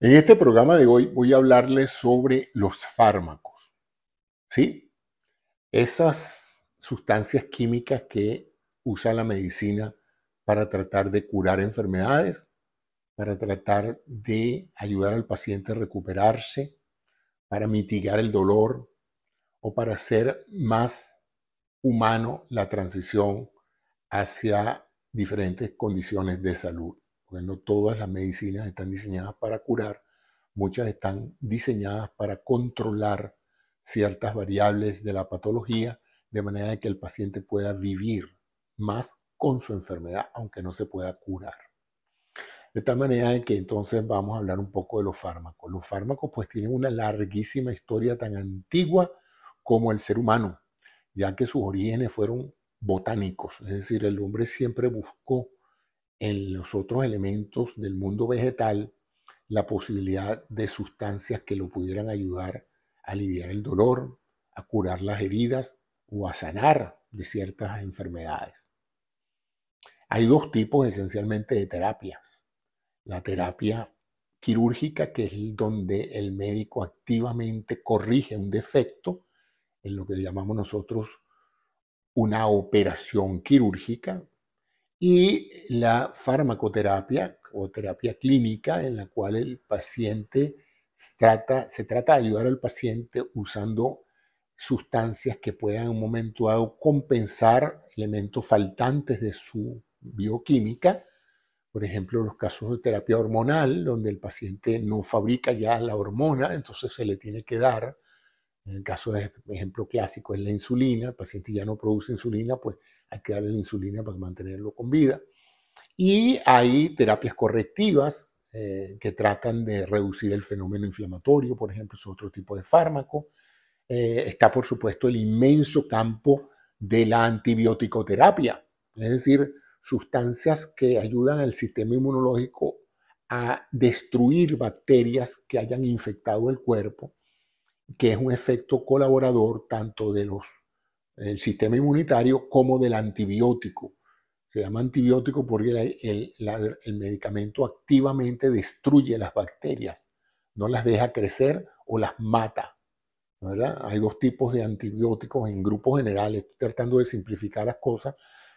En este programa de hoy voy a hablarles sobre los fármacos. ¿Sí? Esas sustancias químicas que usa la medicina para tratar de curar enfermedades, para tratar de ayudar al paciente a recuperarse, para mitigar el dolor o para hacer más humano la transición hacia diferentes condiciones de salud porque no todas las medicinas están diseñadas para curar, muchas están diseñadas para controlar ciertas variables de la patología, de manera que el paciente pueda vivir más con su enfermedad, aunque no se pueda curar. De tal manera que entonces vamos a hablar un poco de los fármacos. Los fármacos pues tienen una larguísima historia tan antigua como el ser humano, ya que sus orígenes fueron botánicos, es decir, el hombre siempre buscó en los otros elementos del mundo vegetal la posibilidad de sustancias que lo pudieran ayudar a aliviar el dolor, a curar las heridas o a sanar de ciertas enfermedades. Hay dos tipos esencialmente de terapias. La terapia quirúrgica, que es donde el médico activamente corrige un defecto, en lo que llamamos nosotros una operación quirúrgica, y la farmacoterapia o terapia clínica en la cual el paciente trata, se trata de ayudar al paciente usando sustancias que puedan en un momento dado compensar elementos faltantes de su bioquímica, por ejemplo, los casos de terapia hormonal, donde el paciente no fabrica ya la hormona, entonces se le tiene que dar, en el caso de ejemplo clásico es la insulina, el paciente ya no produce insulina, pues hay que darle la insulina para mantenerlo con vida. Y hay terapias correctivas eh, que tratan de reducir el fenómeno inflamatorio, por ejemplo, es otro tipo de fármaco. Eh, está, por supuesto, el inmenso campo de la antibiótico-terapia, es decir, sustancias que ayudan al sistema inmunológico a destruir bacterias que hayan infectado el cuerpo, que es un efecto colaborador tanto de los el sistema inmunitario como del antibiótico. Se llama antibiótico porque el, el, medicamento activamente destruye las bacterias, no las deja crecer o las mata. ¿verdad? Hay dos tipos de antibióticos en grupos generales, estoy tratando de simplificar las cosas.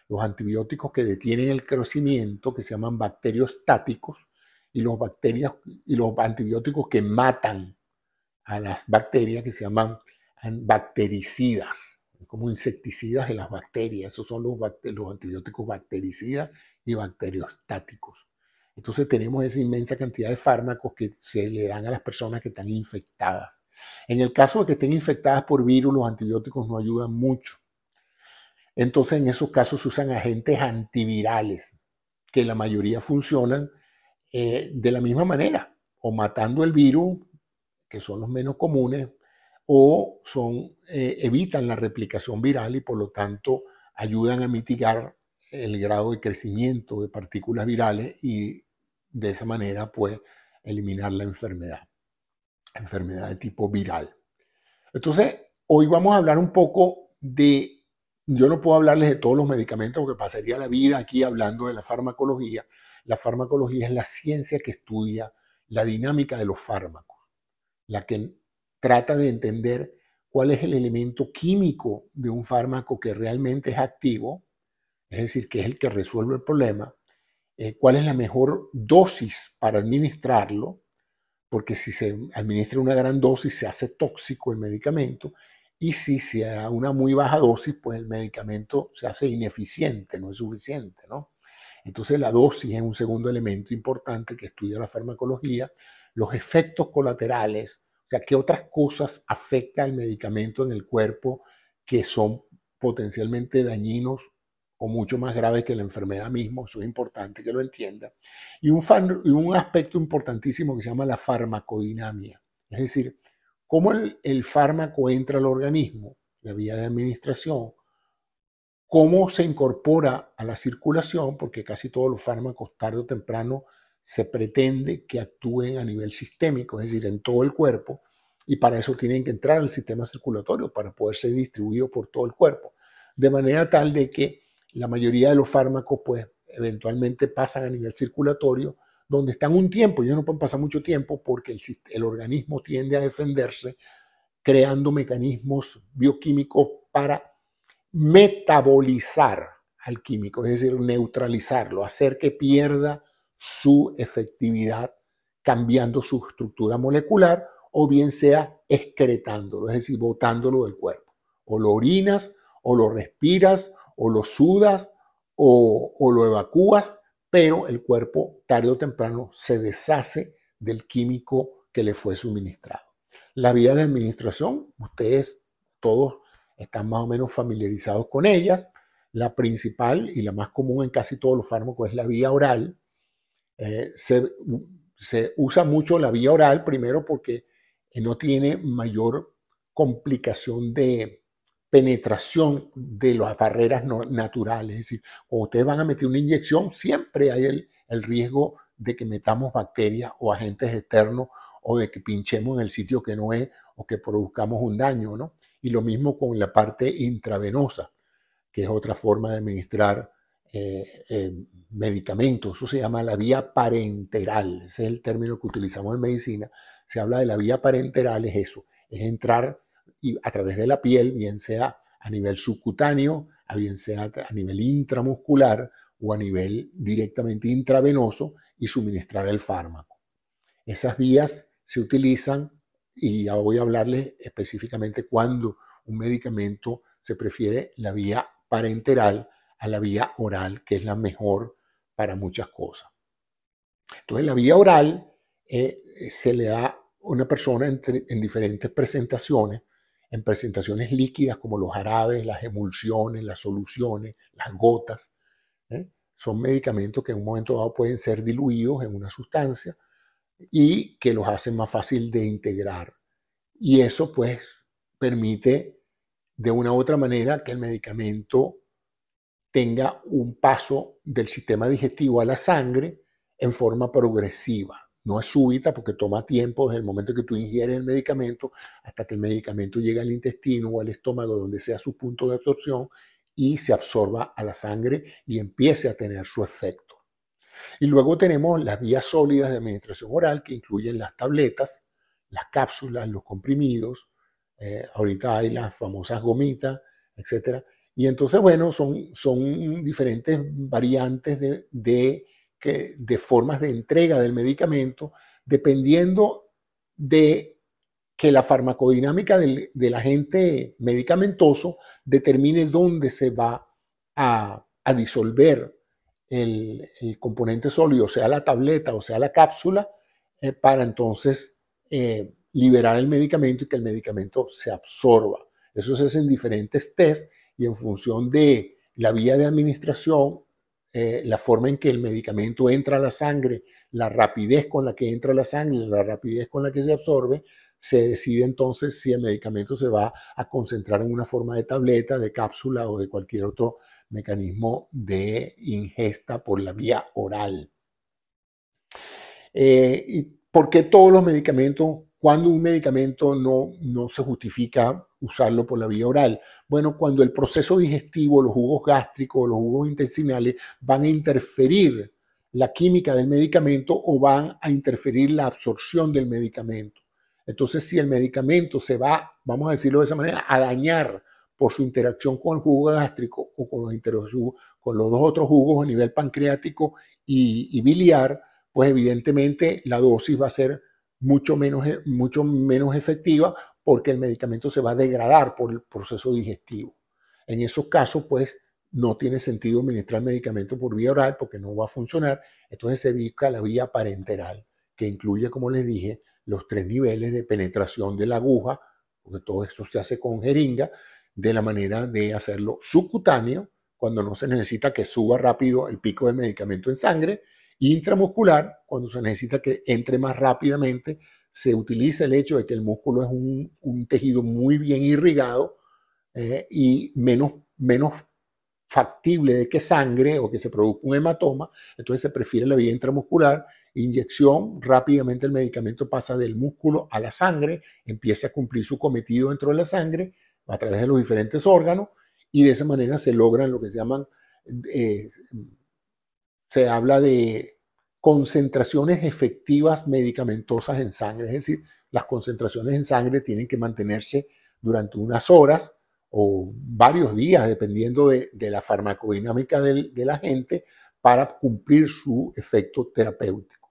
Los antibióticos que detienen el crecimiento, que se llaman bacteriostáticos, y los, bacterias, y los antibióticos que matan a las bacterias, que se llaman bactericidas como insecticidas de las bacterias. Esos son los, antibióticos bactericidas y bacteriostáticos. Entonces tenemos esa inmensa cantidad de fármacos que se le dan a las personas que están infectadas. En el caso de que estén infectadas por virus, los antibióticos no ayudan mucho. Entonces en esos casos se usan agentes antivirales, que la mayoría funcionan eh, de la misma manera, o matando el virus, que son los menos comunes, o son, eh, evitan la replicación viral y por lo tanto ayudan a mitigar el grado de crecimiento de partículas virales y de esa manera pues eliminar la enfermedad, enfermedad de tipo viral. Entonces, hoy vamos a hablar un poco de, yo no puedo hablarles de todos los medicamentos porque pasaría la vida aquí hablando de la farmacología. La farmacología es la ciencia que estudia la dinámica de los fármacos, la que trata de entender cuál es el elemento químico de un fármaco que realmente es activo, es decir, que es el que resuelve el problema, eh, cuál es la mejor dosis para administrarlo, porque si se administra una gran dosis se hace tóxico el medicamento, y si se da una muy baja dosis, pues el medicamento se hace ineficiente, no es suficiente, ¿no? Entonces la dosis es un segundo elemento importante que estudia la farmacología, los efectos colaterales, sea, ¿qué otras cosas afecta el medicamento en el cuerpo que son potencialmente dañinos o mucho más graves que la enfermedad misma? Eso es importante que lo entienda. Y un, aspecto importantísimo que se llama la farmacodinamia, es decir, cómo el fármaco entra al organismo, la vía de administración, cómo se incorpora a la circulación, porque casi todos los fármacos tarde o temprano se pretende que actúen a nivel sistémico, es decir, en todo el cuerpo, y para eso tienen que entrar al sistema circulatorio para poder ser distribuidos por todo el cuerpo. De manera tal de que la mayoría de los fármacos, pues, eventualmente pasan a nivel circulatorio, donde están un tiempo, ellos no pueden pasar mucho tiempo porque el, el organismo tiende a defenderse creando mecanismos bioquímicos para metabolizar al químico, es decir, neutralizarlo, hacer que pierda su efectividad cambiando su estructura molecular o bien sea excretándolo, es decir, botándolo del cuerpo. O lo orinas, o lo respiras, o lo sudas, o, lo evacúas, pero el cuerpo tarde o temprano se deshace del químico que le fue suministrado. La vía de administración, ustedes todos están más o menos familiarizados con ella. La principal y la más común en casi todos los fármacos es la vía oral. Eh, se, se, usa mucho la vía oral, primero porque no tiene mayor complicación de penetración de las barreras naturales. Es decir, cuando ustedes van a meter una inyección, siempre hay el, el riesgo de que metamos bacterias o agentes externos o de que pinchemos en el sitio que no es o que produzcamos un daño, ¿no? Y lo mismo con la parte intravenosa, que es otra forma de administrar eh, eh, medicamentos. Eso se llama la vía parenteral. Ese es el término que utilizamos en medicina. Se habla de la vía parenteral, es eso, es entrar y a través de la piel, bien sea a nivel subcutáneo, a bien sea a nivel intramuscular o a nivel directamente intravenoso y suministrar el fármaco. Esas vías se utilizan y ya voy a hablarles específicamente cuando un medicamento se prefiere la vía parenteral a la vía oral, que es la mejor para muchas cosas. Entonces, la vía oral eh, se le da a una persona en, diferentes presentaciones, en presentaciones líquidas como los jarabes, las emulsiones, las soluciones, las gotas. ¿eh? Son medicamentos que en un momento dado pueden ser diluidos en una sustancia y que los hace más fácil de integrar. Y eso pues permite de una u otra manera que el medicamento tenga un paso del sistema digestivo a la sangre en forma progresiva. No es súbita porque toma tiempo desde el momento que tú ingieres el medicamento hasta que el medicamento llegue al intestino o al estómago, donde sea su punto de absorción, y se absorba a la sangre y empiece a tener su efecto. Y luego tenemos las vías sólidas de administración oral, que incluyen las tabletas, las cápsulas, los comprimidos, eh, ahorita hay las famosas gomitas, etc. Y entonces, bueno, son, son diferentes variantes de, de, formas de entrega del medicamento, dependiendo de que la farmacodinámica del, del, agente medicamentoso determine dónde se va a, a disolver el, componente sólido, sea la tableta o sea la cápsula, eh, para entonces eh, liberar el medicamento y que el medicamento se absorba. Eso se hace en diferentes test y en función de la vía de administración, eh, la forma en que el medicamento entra a la sangre, la rapidez con la que entra a la sangre, la rapidez con la que se absorbe, se decide entonces si el medicamento se va a concentrar en una forma de tableta, de cápsula o de cualquier otro mecanismo de ingesta por la vía oral. Eh, ¿Y por qué todos los medicamentos? Cuando un medicamento no, no se justifica usarlo por la vía oral? Bueno, cuando el proceso digestivo, los jugos gástricos, los jugos intestinales van a interferir la química del medicamento o van a interferir la absorción del medicamento. Entonces, si el medicamento se va, vamos a decirlo de esa manera, a dañar por su interacción con el jugo gástrico o con los, dos otros jugos a nivel pancreático y, biliar, pues evidentemente la dosis va a ser mucho menos, e, mucho menos efectiva porque el medicamento se va a degradar por el proceso digestivo. En esos casos, pues no tiene sentido administrar medicamento por vía oral porque no va a funcionar. Entonces se dedica la vía parenteral, que incluye, como les dije, los tres niveles de penetración de la aguja, porque todo esto se hace con jeringa, de la manera de hacerlo subcutáneo, cuando no se necesita que suba rápido el pico del medicamento en sangre, intramuscular, cuando se necesita que entre más rápidamente, se utiliza el hecho de que el músculo es un, tejido muy bien irrigado eh, y menos, menos factible de que sangre o que se produzca un hematoma, entonces se prefiere la vía intramuscular, inyección, rápidamente el medicamento pasa del músculo a la sangre, empieza a cumplir su cometido dentro de la sangre a través de los diferentes órganos y de esa manera se logran lo que se llaman, eh, se habla de concentraciones efectivas medicamentosas en sangre, es decir, las concentraciones en sangre tienen que mantenerse durante unas horas o varios días, dependiendo de, la farmacodinámica del, de la gente, para cumplir su efecto terapéutico.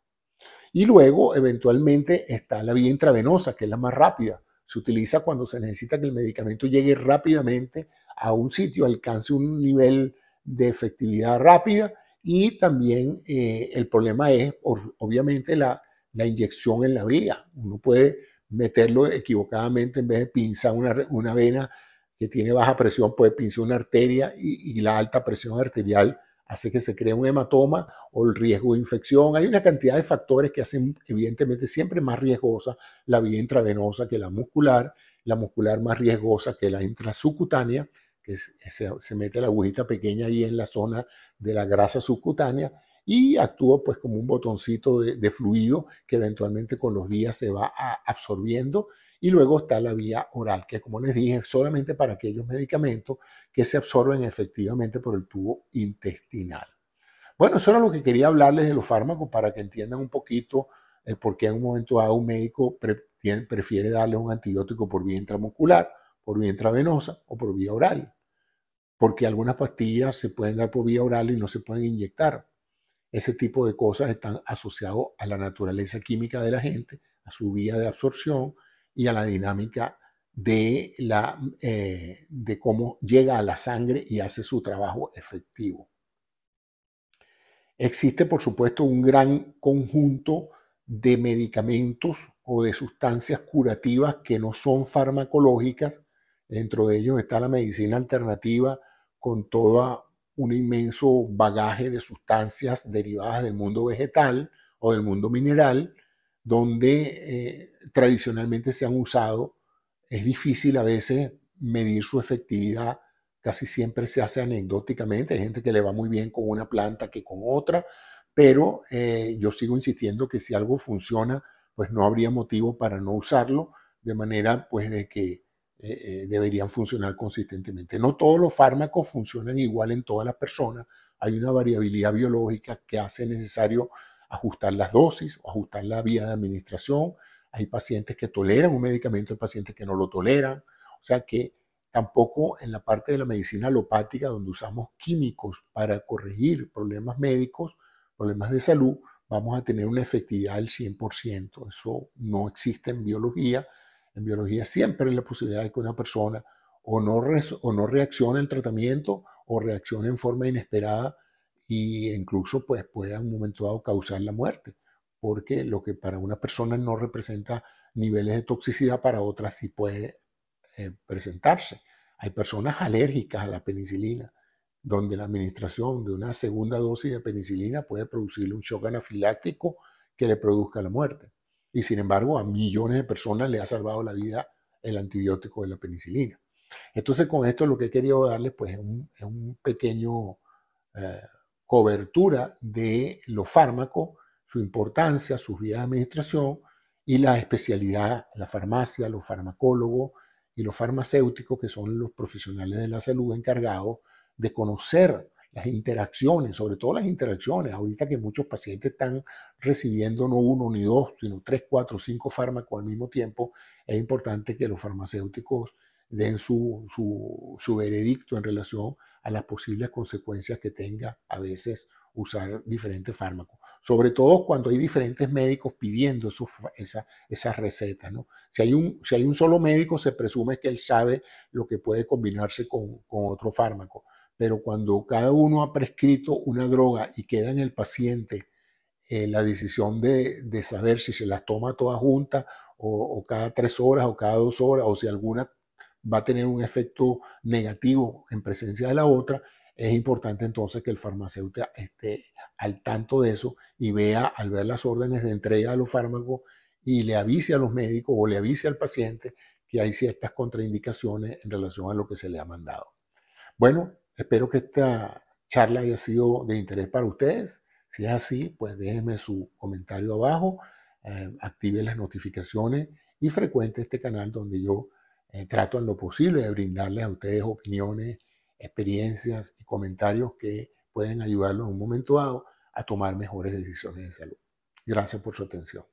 Y luego, eventualmente, está la vía intravenosa, que es la más rápida. Se utiliza cuando se necesita que el medicamento llegue rápidamente a un sitio, alcance un nivel de efectividad rápida y también eh, el problema es, obviamente, la, inyección en la vía. Uno puede meterlo equivocadamente en vez de pinzar una, una vena que tiene baja presión, puede pinzar una arteria y la alta presión arterial hace que se cree un hematoma o el riesgo de infección. Hay una cantidad de factores que hacen evidentemente siempre más riesgosa la vía intravenosa que la muscular, la muscular más riesgosa que la intrasubcutánea que se, mete la agujita pequeña ahí en la zona de la grasa subcutánea y actúa pues como un botoncito de, fluido que eventualmente con los días se va absorbiendo y luego está la vía oral que como les dije solamente para aquellos medicamentos que se absorben efectivamente por el tubo intestinal. Bueno, eso era lo que quería hablarles de los fármacos para que entiendan un poquito el por qué en un momento dado un médico prefiere darle un antibiótico por vía intramuscular por vía intravenosa o por vía oral, porque algunas pastillas se pueden dar por vía oral y no se pueden inyectar. Ese tipo de cosas están asociados a la naturaleza química de la gente, a su vía de absorción y a la dinámica de, la, eh, de cómo llega a la sangre y hace su trabajo efectivo. Existe, por supuesto, un gran conjunto de medicamentos o de sustancias curativas que no son farmacológicas Dentro de ellos está la medicina alternativa con todo un inmenso bagaje de sustancias derivadas del mundo vegetal o del mundo mineral, donde eh, tradicionalmente se han usado. Es difícil a veces medir su efectividad, casi siempre se hace anecdóticamente. Hay gente que le va muy bien con una planta que con otra, pero eh, yo sigo insistiendo que si algo funciona, pues no habría motivo para no usarlo, de manera pues de que eh, deberían funcionar consistentemente. No todos los fármacos funcionan igual en todas las personas. Hay una variabilidad biológica que hace necesario ajustar las dosis o ajustar la vía de administración. Hay pacientes que toleran un medicamento, hay pacientes que no lo toleran. O sea que tampoco en la parte de la medicina alopática, donde usamos químicos para corregir problemas médicos, problemas de salud, vamos a tener una efectividad del 100%. Eso no existe en biología en biología siempre hay la posibilidad de que una persona o no, o no reaccione al tratamiento o reaccione en forma inesperada e incluso pues, pueda en un momento dado causar la muerte, porque lo que para una persona no representa niveles de toxicidad, para otras sí puede eh, presentarse. Hay personas alérgicas a la penicilina, donde la administración de una segunda dosis de penicilina puede producirle un shock anafiláctico que le produzca la muerte y sin embargo a millones de personas le ha salvado la vida el antibiótico de la penicilina. Entonces con esto lo que he querido darles pues es un, pequeño eh, cobertura de los fármacos, su importancia, sus vías de administración y la especialidad, la farmacia, los farmacólogos y los farmacéuticos que son los profesionales de la salud encargados de conocer las interacciones, sobre todo las interacciones, ahorita que muchos pacientes están recibiendo no uno ni dos, sino tres, cuatro, cinco fármacos al mismo tiempo, es importante que los farmacéuticos den su, su, veredicto en relación a las posibles consecuencias que tenga a veces usar diferentes fármacos. Sobre todo cuando hay diferentes médicos pidiendo esa, esas recetas. ¿no? Si, hay un, si hay un solo médico, se presume que él sabe lo que puede combinarse con, con otro fármaco pero cuando cada uno ha prescrito una droga y queda en el paciente eh, la decisión de, saber si se las toma todas juntas o, cada tres horas o cada dos horas o si alguna va a tener un efecto negativo en presencia de la otra, es importante entonces que el farmacéutico esté al tanto de eso y vea al ver las órdenes de entrega de los fármacos y le avise a los médicos o le avise al paciente que hay ciertas contraindicaciones en relación a lo que se le ha mandado. Bueno, Espero que esta charla haya sido de interés para ustedes. Si es así, pues déjenme su comentario abajo, eh, active las notificaciones y frecuente este canal donde yo eh, trato en lo posible de brindarles a ustedes opiniones, experiencias y comentarios que pueden ayudarlos en un momento dado a tomar mejores decisiones de salud. Gracias por su atención.